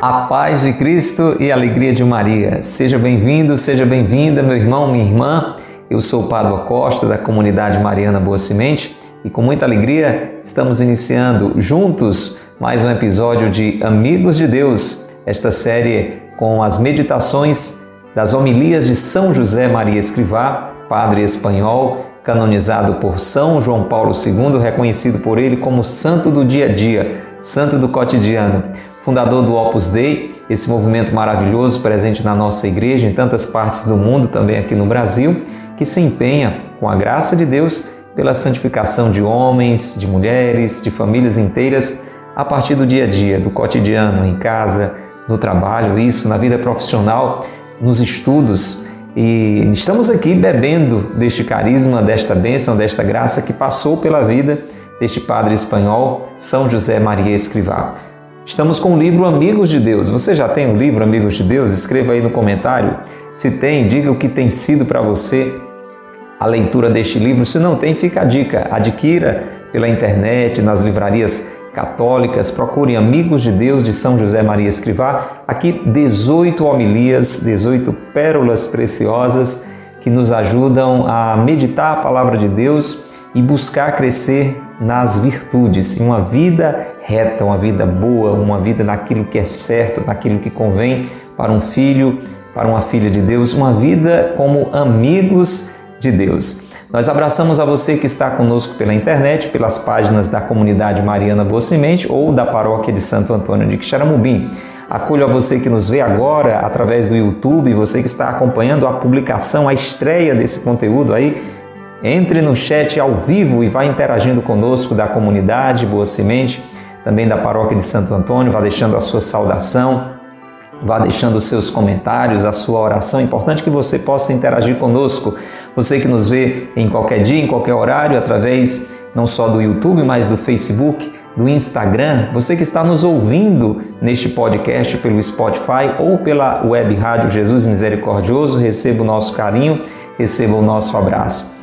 A paz de Cristo e a alegria de Maria. Seja bem-vindo, seja bem-vinda, meu irmão, minha irmã. Eu sou o Padre Costa, da comunidade Mariana Boa Semente, e com muita alegria estamos iniciando juntos mais um episódio de Amigos de Deus, esta série com as meditações das homilias de São José Maria Escrivá, padre espanhol, canonizado por São João Paulo II, reconhecido por ele como santo do dia a dia, santo do cotidiano fundador do Opus Dei, esse movimento maravilhoso presente na nossa igreja, em tantas partes do mundo, também aqui no Brasil, que se empenha, com a graça de Deus, pela santificação de homens, de mulheres, de famílias inteiras, a partir do dia a dia, do cotidiano, em casa, no trabalho, isso, na vida profissional, nos estudos. E estamos aqui bebendo deste carisma, desta bênção, desta graça que passou pela vida deste padre espanhol, São José Maria Escrivá. Estamos com o livro Amigos de Deus. Você já tem o livro Amigos de Deus? Escreva aí no comentário. Se tem, diga o que tem sido para você a leitura deste livro. Se não tem, fica a dica. Adquira pela internet, nas livrarias católicas. Procure Amigos de Deus de São José Maria Escrivá. Aqui 18 homilias, 18 pérolas preciosas que nos ajudam a meditar a palavra de Deus e buscar crescer nas virtudes, em uma vida reta, uma vida boa, uma vida naquilo que é certo, naquilo que convém para um filho, para uma filha de Deus, uma vida como amigos de Deus. Nós abraçamos a você que está conosco pela internet, pelas páginas da comunidade Mariana Boa Semente ou da paróquia de Santo Antônio de Quixaramubim. Acolho a você que nos vê agora através do YouTube, você que está acompanhando a publicação, a estreia desse conteúdo aí entre no chat ao vivo e vá interagindo conosco da comunidade Boa Semente, também da paróquia de Santo Antônio, vá deixando a sua saudação, vá deixando os seus comentários, a sua oração. É importante que você possa interagir conosco. Você que nos vê em qualquer dia, em qualquer horário, através não só do YouTube, mas do Facebook, do Instagram, você que está nos ouvindo neste podcast pelo Spotify ou pela web rádio Jesus Misericordioso, receba o nosso carinho, receba o nosso abraço.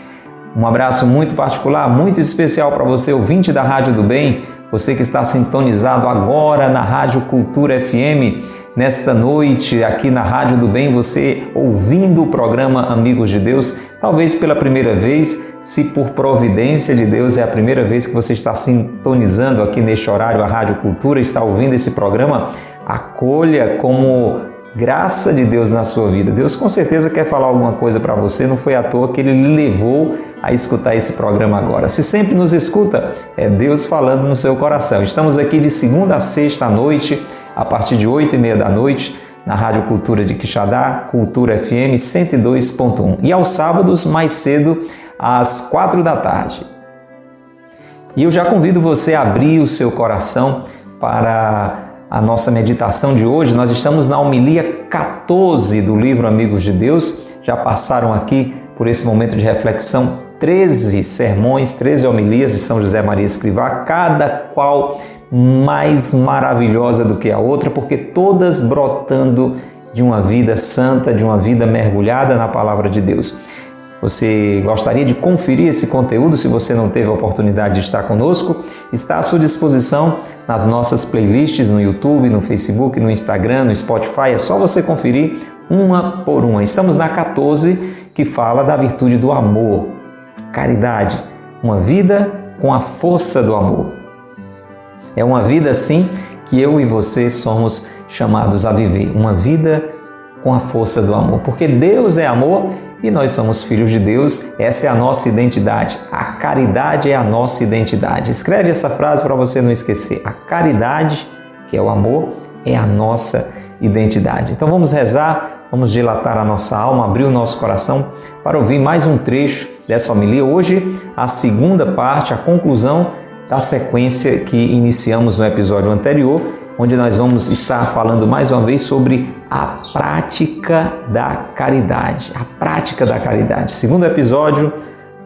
Um abraço muito particular, muito especial para você, ouvinte da Rádio do Bem, você que está sintonizado agora na Rádio Cultura FM, nesta noite aqui na Rádio do Bem, você ouvindo o programa Amigos de Deus, talvez pela primeira vez, se por providência de Deus é a primeira vez que você está sintonizando aqui neste horário a Rádio Cultura, está ouvindo esse programa, acolha como graça de Deus na sua vida. Deus com certeza quer falar alguma coisa para você, não foi à toa que ele lhe levou a escutar esse programa agora. Se sempre nos escuta, é Deus falando no seu coração. Estamos aqui de segunda a sexta à noite, a partir de oito e meia da noite, na Rádio Cultura de Quixadá, Cultura FM 102.1. E aos sábados, mais cedo, às quatro da tarde. E eu já convido você a abrir o seu coração para a nossa meditação de hoje. Nós estamos na homilia 14 do livro Amigos de Deus. Já passaram aqui por esse momento de reflexão 13 sermões, 13 homilias de São José Maria Escrivá, cada qual mais maravilhosa do que a outra, porque todas brotando de uma vida santa, de uma vida mergulhada na palavra de Deus. Você gostaria de conferir esse conteúdo se você não teve a oportunidade de estar conosco? Está à sua disposição nas nossas playlists no YouTube, no Facebook, no Instagram, no Spotify. É só você conferir uma por uma. Estamos na 14 que fala da virtude do amor, caridade, uma vida com a força do amor. É uma vida assim que eu e você somos chamados a viver, uma vida com a força do amor, porque Deus é amor e nós somos filhos de Deus, essa é a nossa identidade. A caridade é a nossa identidade. Escreve essa frase para você não esquecer. A caridade, que é o amor, é a nossa identidade. Então vamos rezar, vamos dilatar a nossa alma, abrir o nosso coração para ouvir mais um trecho dessa homilia. Hoje, a segunda parte, a conclusão da sequência que iniciamos no episódio anterior onde nós vamos estar falando mais uma vez sobre a prática da caridade. A prática da caridade. Segundo episódio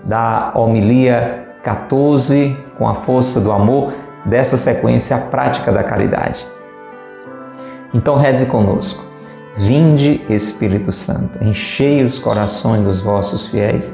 da homilia 14, com a força do amor, dessa sequência, a prática da caridade. Então reze conosco. Vinde, Espírito Santo, enchei os corações dos vossos fiéis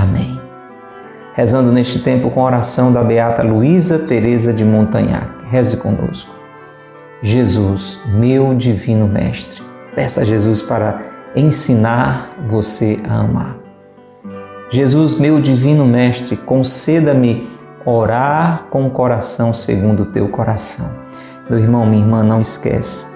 Amém. Rezando neste tempo com a oração da Beata Luísa Teresa de Montagnac. Reze conosco. Jesus, meu divino mestre. Peça a Jesus para ensinar você a amar. Jesus, meu divino mestre, conceda-me orar com o coração segundo o teu coração. Meu irmão, minha irmã, não esqueça.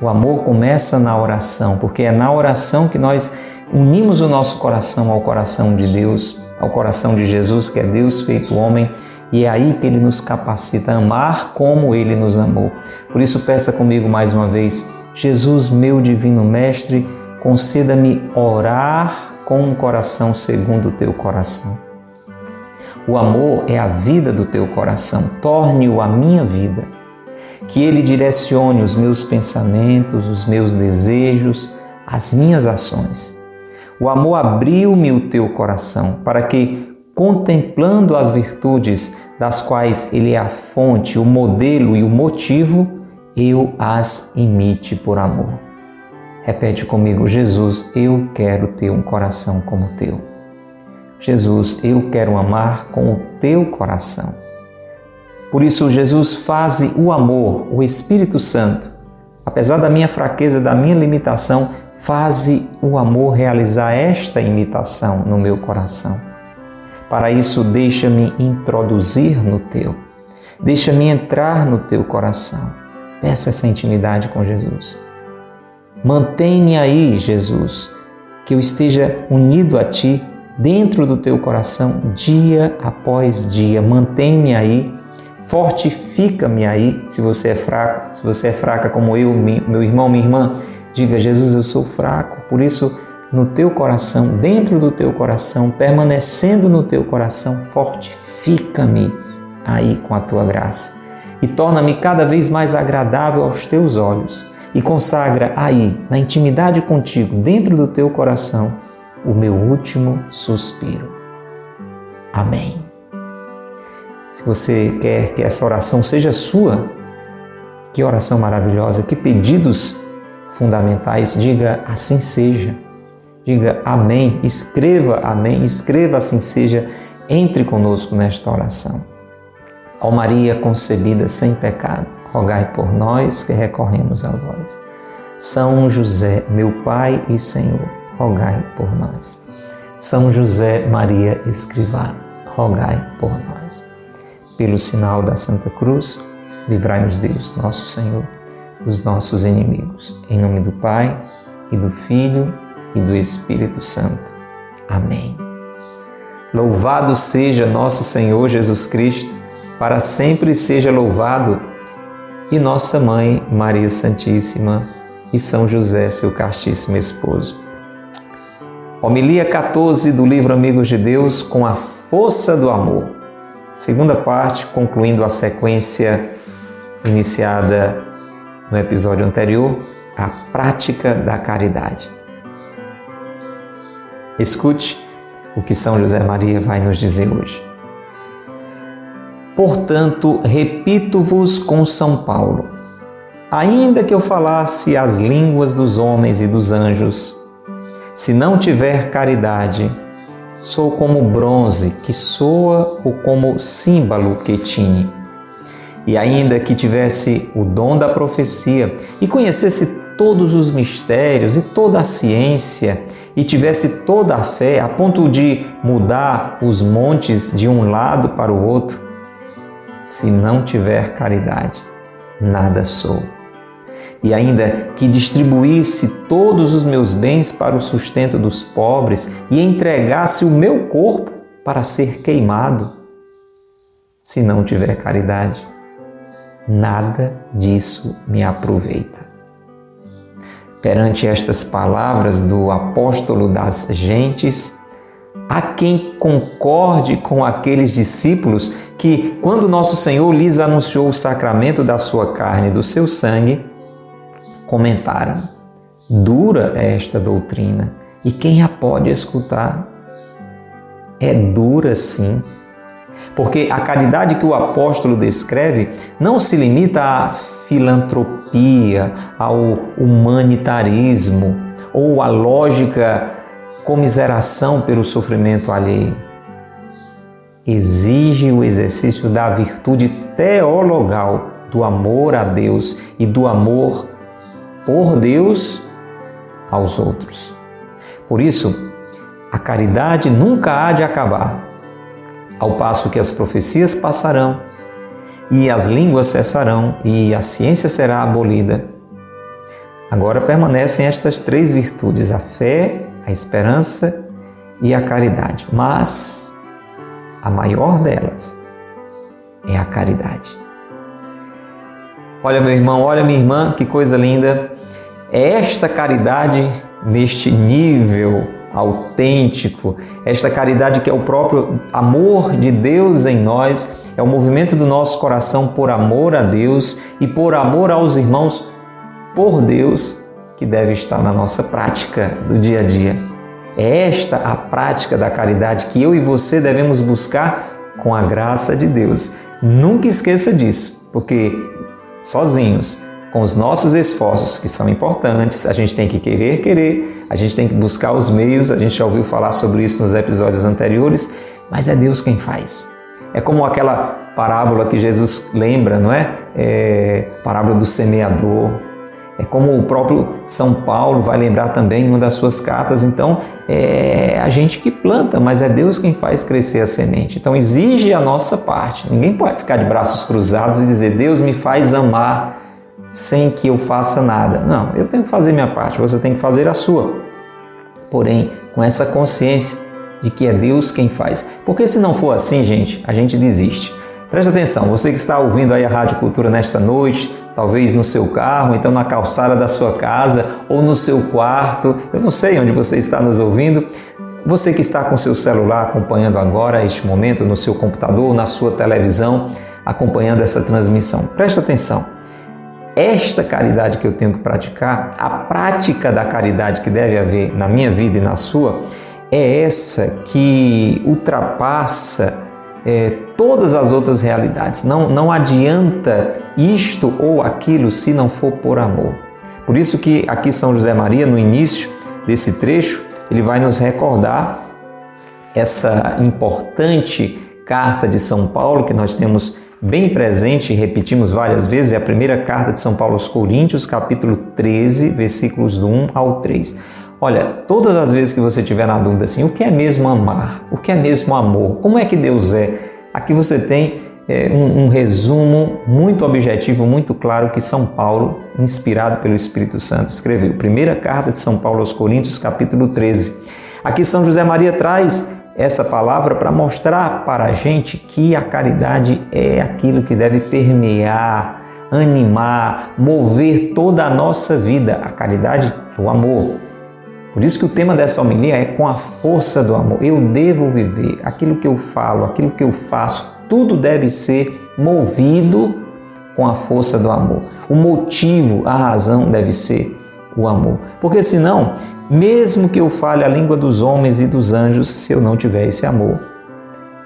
O amor começa na oração, porque é na oração que nós unimos o nosso coração ao coração de Deus, ao coração de Jesus, que é Deus feito homem, e é aí que ele nos capacita a amar como ele nos amou. Por isso, peça comigo mais uma vez: Jesus, meu divino mestre, conceda-me orar com um coração segundo o teu coração. O amor é a vida do teu coração, torne-o a minha vida. Que ele direcione os meus pensamentos, os meus desejos, as minhas ações. O amor abriu-me o teu coração para que, contemplando as virtudes das quais ele é a fonte, o modelo e o motivo, eu as imite por amor. Repete comigo: Jesus, eu quero ter um coração como o teu. Jesus, eu quero amar com o teu coração. Por isso, Jesus faz o amor, o Espírito Santo, apesar da minha fraqueza, da minha limitação, faz o amor realizar esta imitação no meu coração. Para isso, deixa-me introduzir no teu, deixa-me entrar no teu coração. Peça essa intimidade com Jesus. Mantém-me aí, Jesus, que eu esteja unido a Ti dentro do Teu coração dia após dia. Mantém-me aí, fortifica-me aí. Se você é fraco, se você é fraca como eu, meu irmão, minha irmã, diga: Jesus, eu sou fraco, por isso no teu coração, dentro do teu coração, permanecendo no teu coração, fortifica-me aí com a tua graça e torna-me cada vez mais agradável aos teus olhos e consagra aí, na intimidade contigo, dentro do teu coração, o meu último suspiro. Amém. Se você quer que essa oração seja sua, que oração maravilhosa, que pedidos fundamentais, diga assim seja. Diga amém, escreva amém, escreva assim seja, entre conosco nesta oração. Ó Maria concebida sem pecado, rogai por nós que recorremos a vós. São José, meu Pai e Senhor, rogai por nós. São José Maria Escrivá, rogai por nós. Pelo sinal da Santa Cruz, livrai-nos Deus, nosso Senhor, dos nossos inimigos. Em nome do Pai, e do Filho, e do Espírito Santo. Amém. Louvado seja nosso Senhor Jesus Cristo, para sempre seja louvado e nossa mãe Maria Santíssima e São José, seu castíssimo esposo. Homilia 14 do livro Amigos de Deus com a força do amor. Segunda parte, concluindo a sequência iniciada no episódio anterior, a prática da caridade. Escute o que São José Maria vai nos dizer hoje. Portanto, repito-vos com São Paulo: ainda que eu falasse as línguas dos homens e dos anjos, se não tiver caridade, sou como bronze que soa ou como símbolo que tine. E ainda que tivesse o dom da profecia e conhecesse todos os mistérios e toda a ciência e tivesse toda a fé a ponto de mudar os montes de um lado para o outro, se não tiver caridade, nada sou. E ainda que distribuísse todos os meus bens para o sustento dos pobres e entregasse o meu corpo para ser queimado, se não tiver caridade, nada disso me aproveita. perante estas palavras do apóstolo das gentes, há quem concorde com aqueles discípulos que, quando nosso Senhor lhes anunciou o sacramento da sua carne e do seu sangue, comentaram: Dura é esta doutrina, e quem a pode escutar? É dura sim. Porque a caridade que o apóstolo descreve não se limita à filantropia, ao humanitarismo ou à lógica comiseração pelo sofrimento alheio. Exige o exercício da virtude teologal do amor a Deus e do amor por Deus aos outros. Por isso, a caridade nunca há de acabar, ao passo que as profecias passarão e as línguas cessarão e a ciência será abolida. Agora permanecem estas três virtudes: a fé, a esperança e a caridade. Mas a maior delas é a caridade. Olha, meu irmão, olha, minha irmã, que coisa linda. É esta caridade neste nível autêntico, esta caridade que é o próprio amor de Deus em nós, é o movimento do nosso coração por amor a Deus e por amor aos irmãos por Deus que deve estar na nossa prática do dia a dia. É esta a prática da caridade que eu e você devemos buscar com a graça de Deus. Nunca esqueça disso, porque sozinhos, com os nossos esforços, que são importantes, a gente tem que querer, querer, a gente tem que buscar os meios, a gente já ouviu falar sobre isso nos episódios anteriores, mas é Deus quem faz. É como aquela parábola que Jesus lembra, não é? é parábola do semeador, é como o próprio São Paulo vai lembrar também em uma das suas cartas. Então, é a gente que planta, mas é Deus quem faz crescer a semente. Então, exige a nossa parte. Ninguém pode ficar de braços cruzados e dizer: Deus me faz amar sem que eu faça nada. Não, eu tenho que fazer minha parte, você tem que fazer a sua. Porém, com essa consciência de que é Deus quem faz. Porque se não for assim, gente, a gente desiste. Presta atenção, você que está ouvindo aí a Rádio Cultura nesta noite, talvez no seu carro, então na calçada da sua casa ou no seu quarto, eu não sei onde você está nos ouvindo. Você que está com seu celular acompanhando agora este momento no seu computador, na sua televisão, acompanhando essa transmissão. Presta atenção. Esta caridade que eu tenho que praticar, a prática da caridade que deve haver na minha vida e na sua, é essa que ultrapassa é, todas as outras realidades. Não, não adianta isto ou aquilo se não for por amor. Por isso que aqui São José Maria, no início desse trecho, ele vai nos recordar essa importante carta de São Paulo que nós temos bem presente repetimos várias vezes, é a primeira carta de São Paulo aos Coríntios, capítulo 13, versículos do 1 ao 3. Olha, todas as vezes que você tiver na dúvida assim, o que é mesmo amar? O que é mesmo amor? Como é que Deus é? Aqui você tem é, um, um resumo muito objetivo, muito claro que São Paulo, inspirado pelo Espírito Santo, escreveu. Primeira carta de São Paulo aos Coríntios, capítulo 13. Aqui São José Maria traz essa palavra para mostrar para a gente que a caridade é aquilo que deve permear, animar, mover toda a nossa vida. A caridade é o amor. Por isso que o tema dessa homilia é com a força do amor. Eu devo viver aquilo que eu falo, aquilo que eu faço, tudo deve ser movido com a força do amor. O motivo, a razão deve ser o amor. Porque senão, mesmo que eu fale a língua dos homens e dos anjos, se eu não tiver esse amor,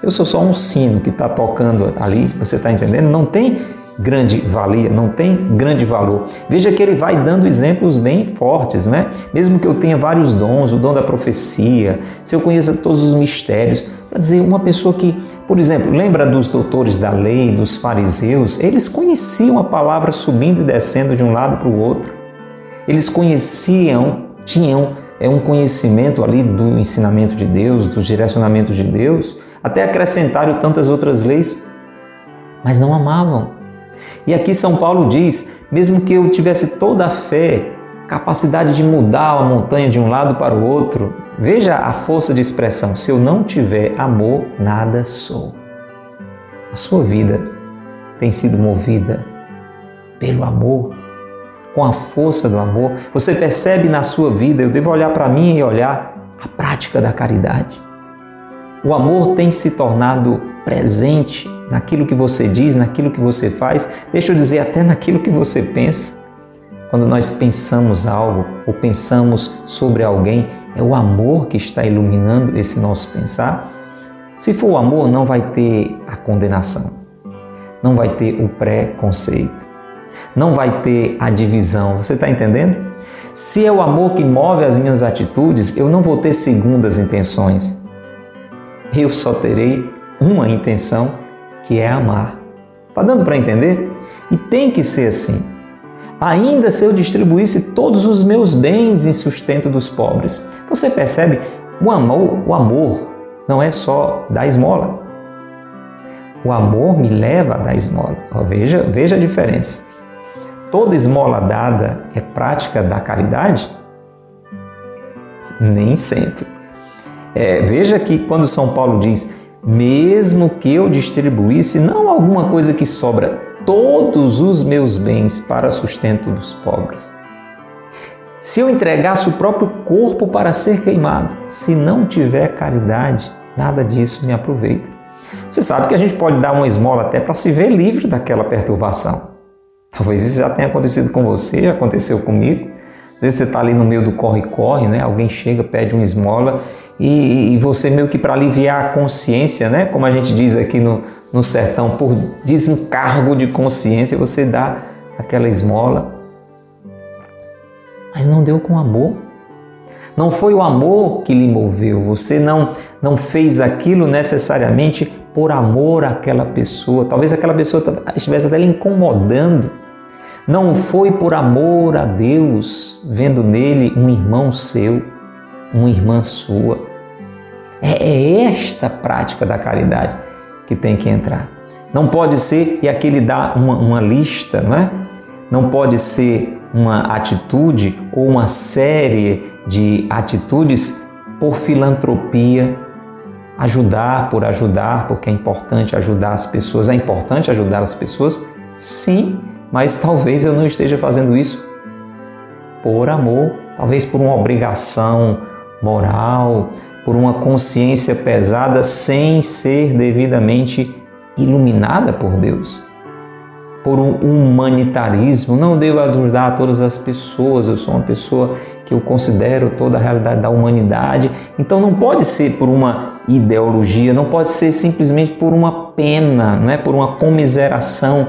eu sou só um sino que está tocando ali, você está entendendo? Não tem grande valia, não tem grande valor. Veja que ele vai dando exemplos bem fortes, né? Mesmo que eu tenha vários dons, o dom da profecia, se eu conheça todos os mistérios, para dizer uma pessoa que, por exemplo, lembra dos doutores da lei, dos fariseus, eles conheciam a palavra subindo e descendo de um lado para o outro. Eles conheciam, tinham é um conhecimento ali do ensinamento de Deus, dos direcionamentos de Deus, até acrescentaram tantas outras leis, mas não amavam e aqui São Paulo diz: mesmo que eu tivesse toda a fé, capacidade de mudar a montanha de um lado para o outro, veja a força de expressão: se eu não tiver amor, nada sou. A sua vida tem sido movida pelo amor. Com a força do amor. Você percebe na sua vida, eu devo olhar para mim e olhar a prática da caridade. O amor tem se tornado presente naquilo que você diz, naquilo que você faz, deixa eu dizer, até naquilo que você pensa. Quando nós pensamos algo ou pensamos sobre alguém, é o amor que está iluminando esse nosso pensar. Se for o amor, não vai ter a condenação, não vai ter o preconceito, não vai ter a divisão. Você está entendendo? Se é o amor que move as minhas atitudes, eu não vou ter segundas intenções. Eu só terei uma intenção, que é amar. Está dando para entender? E tem que ser assim. Ainda se eu distribuísse todos os meus bens em sustento dos pobres. Você percebe? O amor, o amor não é só dar esmola. O amor me leva a dar esmola. Veja, veja a diferença. Toda esmola dada é prática da caridade? Nem sempre. É, veja que quando São Paulo diz, mesmo que eu distribuísse não alguma coisa que sobra, todos os meus bens para sustento dos pobres. Se eu entregasse o próprio corpo para ser queimado, se não tiver caridade, nada disso me aproveita. Você sabe que a gente pode dar uma esmola até para se ver livre daquela perturbação. Talvez isso já tenha acontecido com você, já aconteceu comigo. Às vezes você está ali no meio do corre-corre, né? alguém chega, pede uma esmola e, e você meio que para aliviar a consciência, né? como a gente diz aqui no, no sertão, por desencargo de consciência, você dá aquela esmola. Mas não deu com amor. Não foi o amor que lhe moveu, você não, não fez aquilo necessariamente por amor àquela pessoa. Talvez aquela pessoa estivesse até lhe incomodando. Não foi por amor a Deus, vendo nele um irmão seu, uma irmã sua. É, é esta prática da caridade que tem que entrar. Não pode ser, e aqui ele dá uma, uma lista, não é? Não pode ser uma atitude ou uma série de atitudes por filantropia, ajudar por ajudar, porque é importante ajudar as pessoas. É importante ajudar as pessoas? Sim, mas talvez eu não esteja fazendo isso por amor, talvez por uma obrigação moral, por uma consciência pesada sem ser devidamente iluminada por Deus por um humanitarismo, não devo ajudar todas as pessoas, eu sou uma pessoa que eu considero toda a realidade da humanidade. Então não pode ser por uma ideologia, não pode ser simplesmente por uma pena, não é por uma comiseração,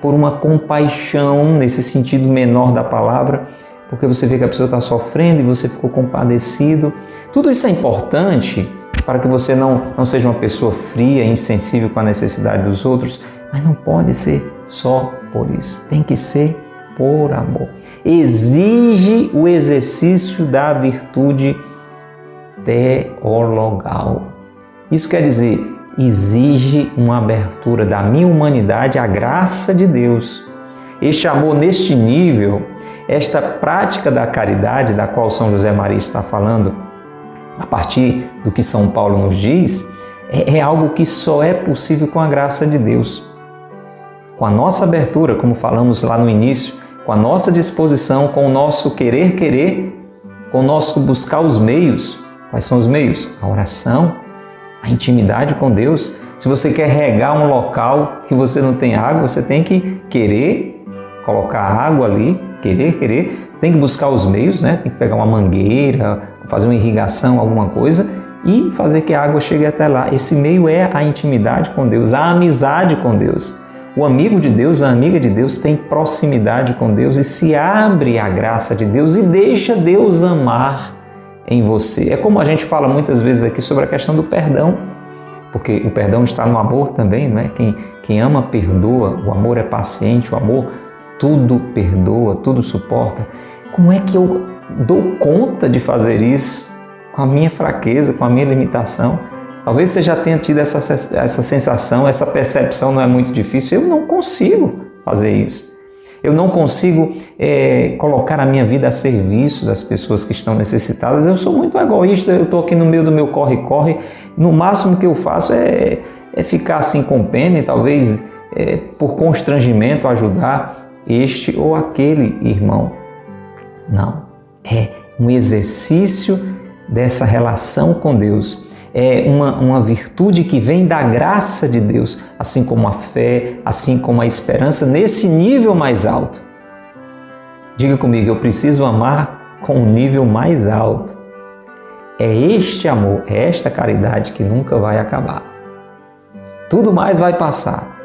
por uma compaixão nesse sentido menor da palavra, porque você vê que a pessoa está sofrendo e você ficou compadecido. Tudo isso é importante para que você não, não seja uma pessoa fria, insensível com a necessidade dos outros, mas não pode ser só por isso. Tem que ser por amor. Exige o exercício da virtude teologal. Isso quer dizer, exige uma abertura da minha humanidade à graça de Deus. Este amor neste nível, esta prática da caridade da qual São José Maria está falando, a partir do que São Paulo nos diz, é, é algo que só é possível com a graça de Deus com a nossa abertura, como falamos lá no início, com a nossa disposição, com o nosso querer querer, com o nosso buscar os meios. Quais são os meios? A oração, intimidade com Deus. Se você quer regar um local que você não tem água, você tem que querer colocar água ali, querer, querer. Tem que buscar os meios, né? Tem que pegar uma mangueira, fazer uma irrigação, alguma coisa e fazer que a água chegue até lá. Esse meio é a intimidade com Deus, a amizade com Deus. O amigo de Deus, a amiga de Deus tem proximidade com Deus e se abre à graça de Deus e deixa Deus amar em você. É como a gente fala muitas vezes aqui sobre a questão do perdão, porque o perdão está no amor também, não é? Quem, quem ama perdoa, o amor é paciente, o amor tudo perdoa, tudo suporta. Como é que eu dou conta de fazer isso com a minha fraqueza, com a minha limitação? Talvez você já tenha tido essa, essa sensação, essa percepção não é muito difícil. Eu não consigo fazer isso. Eu não consigo é, colocar a minha vida a serviço das pessoas que estão necessitadas. Eu sou muito egoísta, eu estou aqui no meio do meu corre-corre. No máximo que eu faço é, é ficar assim com pena e talvez é, por constrangimento ajudar. este ou aquele irmão. Não. É um exercício dessa relação com Deus. É uma, uma virtude que vem da graça de Deus, assim como a fé, assim como a esperança, nesse nível mais alto. Diga comigo, eu preciso amar com um nível mais alto. É este amor, é esta caridade que nunca vai acabar. Tudo mais vai passar.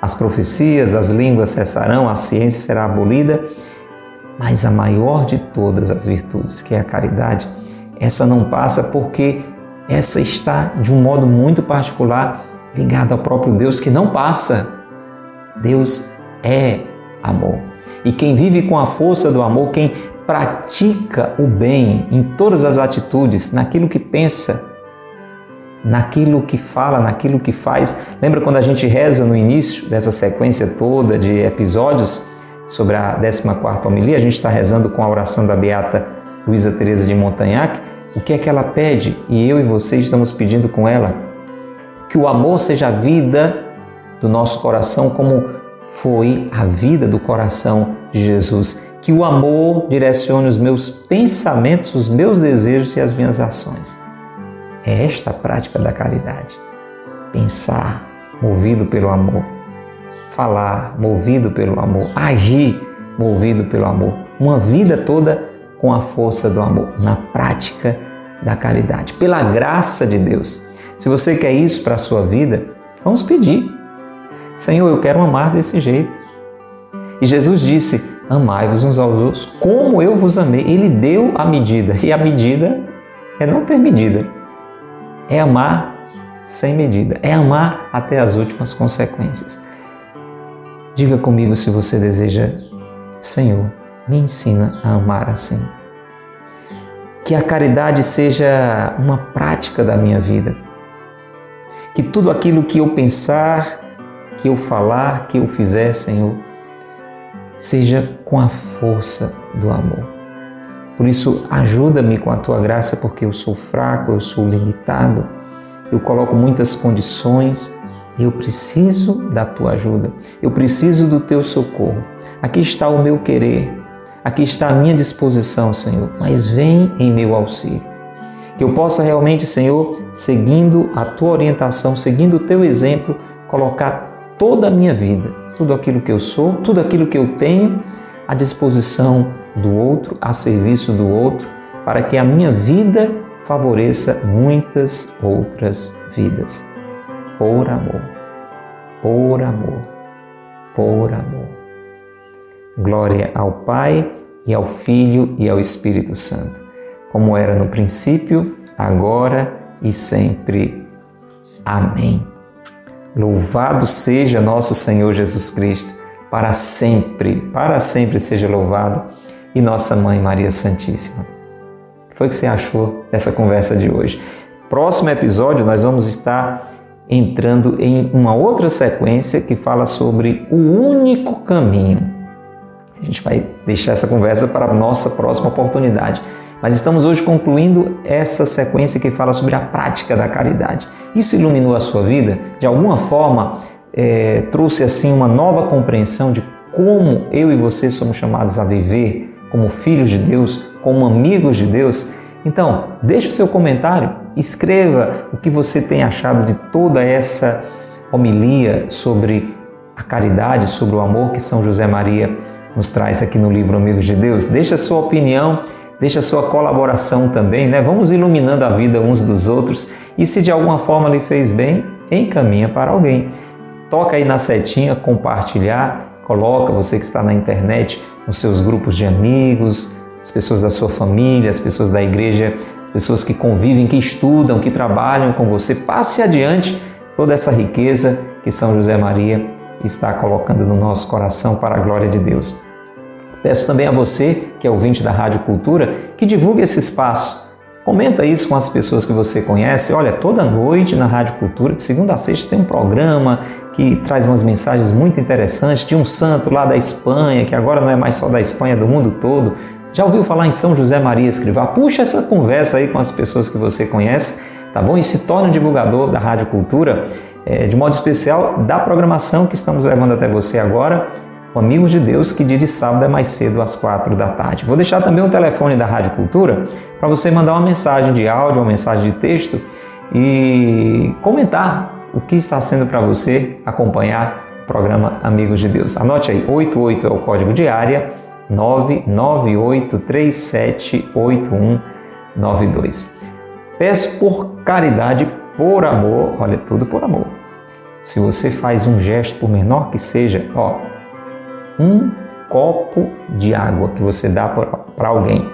As profecias, as línguas cessarão, a ciência será abolida, mas a maior de todas as virtudes, que é a caridade, essa não passa porque essa está de um modo muito particular ligada ao próprio Deus que não passa. Deus é amor. E quem vive com a força do amor, quem pratica o bem em todas as atitudes, naquilo que pensa, naquilo que fala, naquilo que faz. Lembra quando a gente reza no início dessa sequência toda de episódios sobre a 14ª homilia? A gente está rezando com a oração da Beata Luísa Teresa de Montagnac. O que é que ela pede? E eu e você estamos pedindo com ela que o amor seja a vida do nosso coração como foi a vida do coração de Jesus. Que o amor direcione os meus pensamentos, os meus desejos e as minhas ações. É esta a prática da caridade. Pensar movido pelo amor, falar movido pelo amor, agir movido pelo amor. Uma vida toda com a força do amor, na prática da caridade, pela graça de Deus. Se você quer isso para a sua vida, vamos pedir. Senhor, eu quero amar desse jeito. E Jesus disse: Amai-vos uns aos outros como eu vos amei. Ele deu a medida, e a medida é não ter medida, é amar sem medida, é amar até as últimas consequências. Diga comigo se você deseja, Senhor, me ensina a amar assim. Que a caridade seja uma prática da minha vida. Que tudo aquilo que eu pensar, que eu falar, que eu fizer, Senhor, seja com a força do amor. Por isso, ajuda-me com a tua graça, porque eu sou fraco, eu sou limitado, eu coloco muitas condições e eu preciso da tua ajuda, eu preciso do teu socorro. Aqui está o meu querer, aqui está a minha disposição, Senhor, mas vem em meu auxílio. Que eu possa realmente, Senhor, seguindo a tua orientação, seguindo o teu exemplo, colocar toda a minha vida, tudo aquilo que eu sou, tudo aquilo que eu tenho à disposição do outro, a serviço do outro, para que a minha vida favoreça muitas outras vidas. Por amor, por amor, por amor. Glória ao Pai e ao Filho e ao Espírito Santo, como era no princípio, agora e sempre. Amém. Louvado seja nosso Senhor Jesus Cristo, para sempre, para sempre seja louvado, e nossa Mãe Maria Santíssima. O que foi que você achou dessa conversa de hoje? Próximo episódio, nós vamos estar entrando em uma outra sequência que fala sobre o único caminho. A gente vai deixar essa conversa para a nossa próxima oportunidade. Mas estamos hoje concluindo essa sequência que fala sobre a prática da caridade. Isso iluminou a sua vida? De alguma forma, é, trouxe assim uma nova compreensão de como eu e você somos chamados a viver como filhos de Deus, como amigos de Deus? Então, deixe o seu comentário, escreva o que você tem achado de toda essa homilia sobre a caridade, sobre o amor que São José Maria nos traz aqui no livro Amigos de Deus. Deixe a sua opinião deixa a sua colaboração também, né? Vamos iluminando a vida uns dos outros e se de alguma forma lhe fez bem, encaminha para alguém. Toca aí na setinha, compartilhar, coloca você que está na internet nos seus grupos de amigos, as pessoas da sua família, as pessoas da igreja, as pessoas que convivem, que estudam, que trabalham com você. Passe adiante toda essa riqueza que São José Maria está colocando no nosso coração para a glória de Deus. Peço também a você, que é ouvinte da Rádio Cultura, que divulgue esse espaço. Comenta isso com as pessoas que você conhece. Olha, toda noite na Rádio Cultura, de segunda a sexta, tem um programa que traz umas mensagens muito interessantes de um santo lá da Espanha, que agora não é mais só da Espanha, é do mundo todo. Já ouviu falar em São José Maria Escrivá? Puxa essa conversa aí com as pessoas que você conhece, tá bom? E se torne um divulgador da Rádio Cultura, é, de modo especial da programação que estamos levando até você agora o Amigo de Deus, que dia de sábado é mais cedo às quatro da tarde. Vou deixar também o telefone da Rádio Cultura para você mandar uma mensagem de áudio, uma mensagem de texto e comentar o que está sendo para você acompanhar o programa Amigos de Deus. Anote aí, 88 é o código de área 998378192. Peço por caridade, por amor, olha, tudo por amor. Se você faz um gesto, por menor que seja, ó, um copo de água que você dá para alguém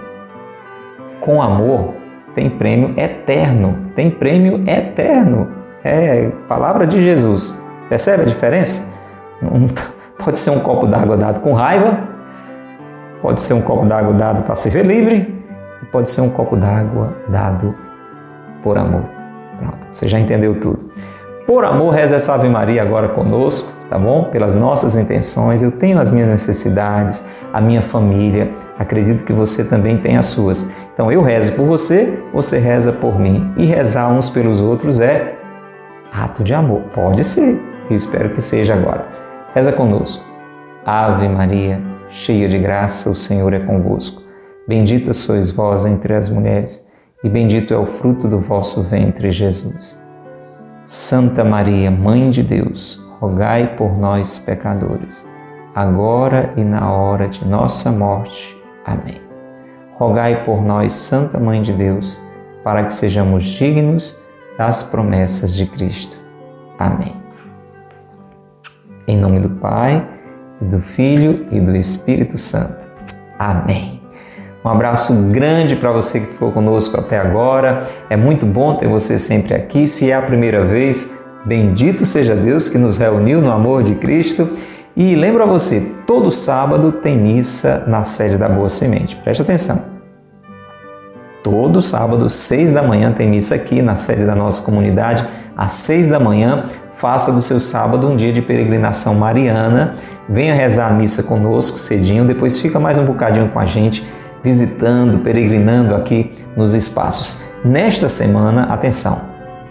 com amor, tem prêmio eterno. Tem prêmio eterno. É palavra de Jesus. Percebe a diferença? Pode ser um copo d'água dado com raiva, pode ser um copo d'água dado para ser livre, e pode ser um copo d'água dado por amor. Pronto, você já entendeu tudo. Por amor, reza essa Ave Maria agora conosco, tá bom? Pelas nossas intenções. Eu tenho as minhas necessidades, a minha família. Acredito que você também tem as suas. Então eu rezo por você, você reza por mim. E rezar uns pelos outros é ato de amor. Pode ser. Eu espero que seja agora. Reza conosco. Ave Maria, cheia de graça, o Senhor é convosco. Bendita sois vós entre as mulheres, e bendito é o fruto do vosso ventre, Jesus. Santa Maria, Mãe de Deus, rogai por nós, pecadores, agora e na hora de nossa morte. Amém. Rogai por nós, Santa Mãe de Deus, para que sejamos dignos das promessas de Cristo. Amém. Em nome do Pai, e do Filho e do Espírito Santo. Amém. Um abraço grande para você que ficou conosco até agora. É muito bom ter você sempre aqui. Se é a primeira vez, bendito seja Deus que nos reuniu no amor de Cristo. E lembro a você, todo sábado tem missa na sede da Boa Semente. Preste atenção. Todo sábado, seis da manhã, tem missa aqui na sede da nossa comunidade. Às seis da manhã, faça do seu sábado um dia de peregrinação mariana. Venha rezar a missa conosco cedinho, depois fica mais um bocadinho com a gente visitando, peregrinando aqui nos espaços. Nesta semana, atenção,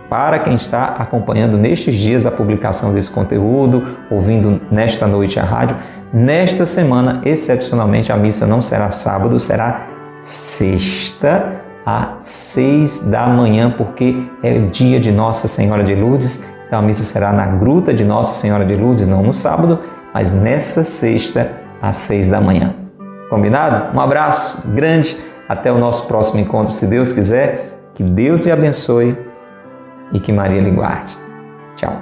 para quem está acompanhando nestes dias a publicação desse conteúdo, ouvindo nesta noite a rádio, nesta semana, excepcionalmente, a missa não será sábado, será sexta às seis da manhã, porque é o dia de Nossa Senhora de Lourdes. Então a missa será na Gruta de Nossa Senhora de Lourdes, não no sábado, mas nessa sexta às seis da manhã. Combinado? Um abraço grande, até o nosso próximo encontro, se Deus quiser. Que Deus lhe abençoe e que Maria lhe guarde. Tchau.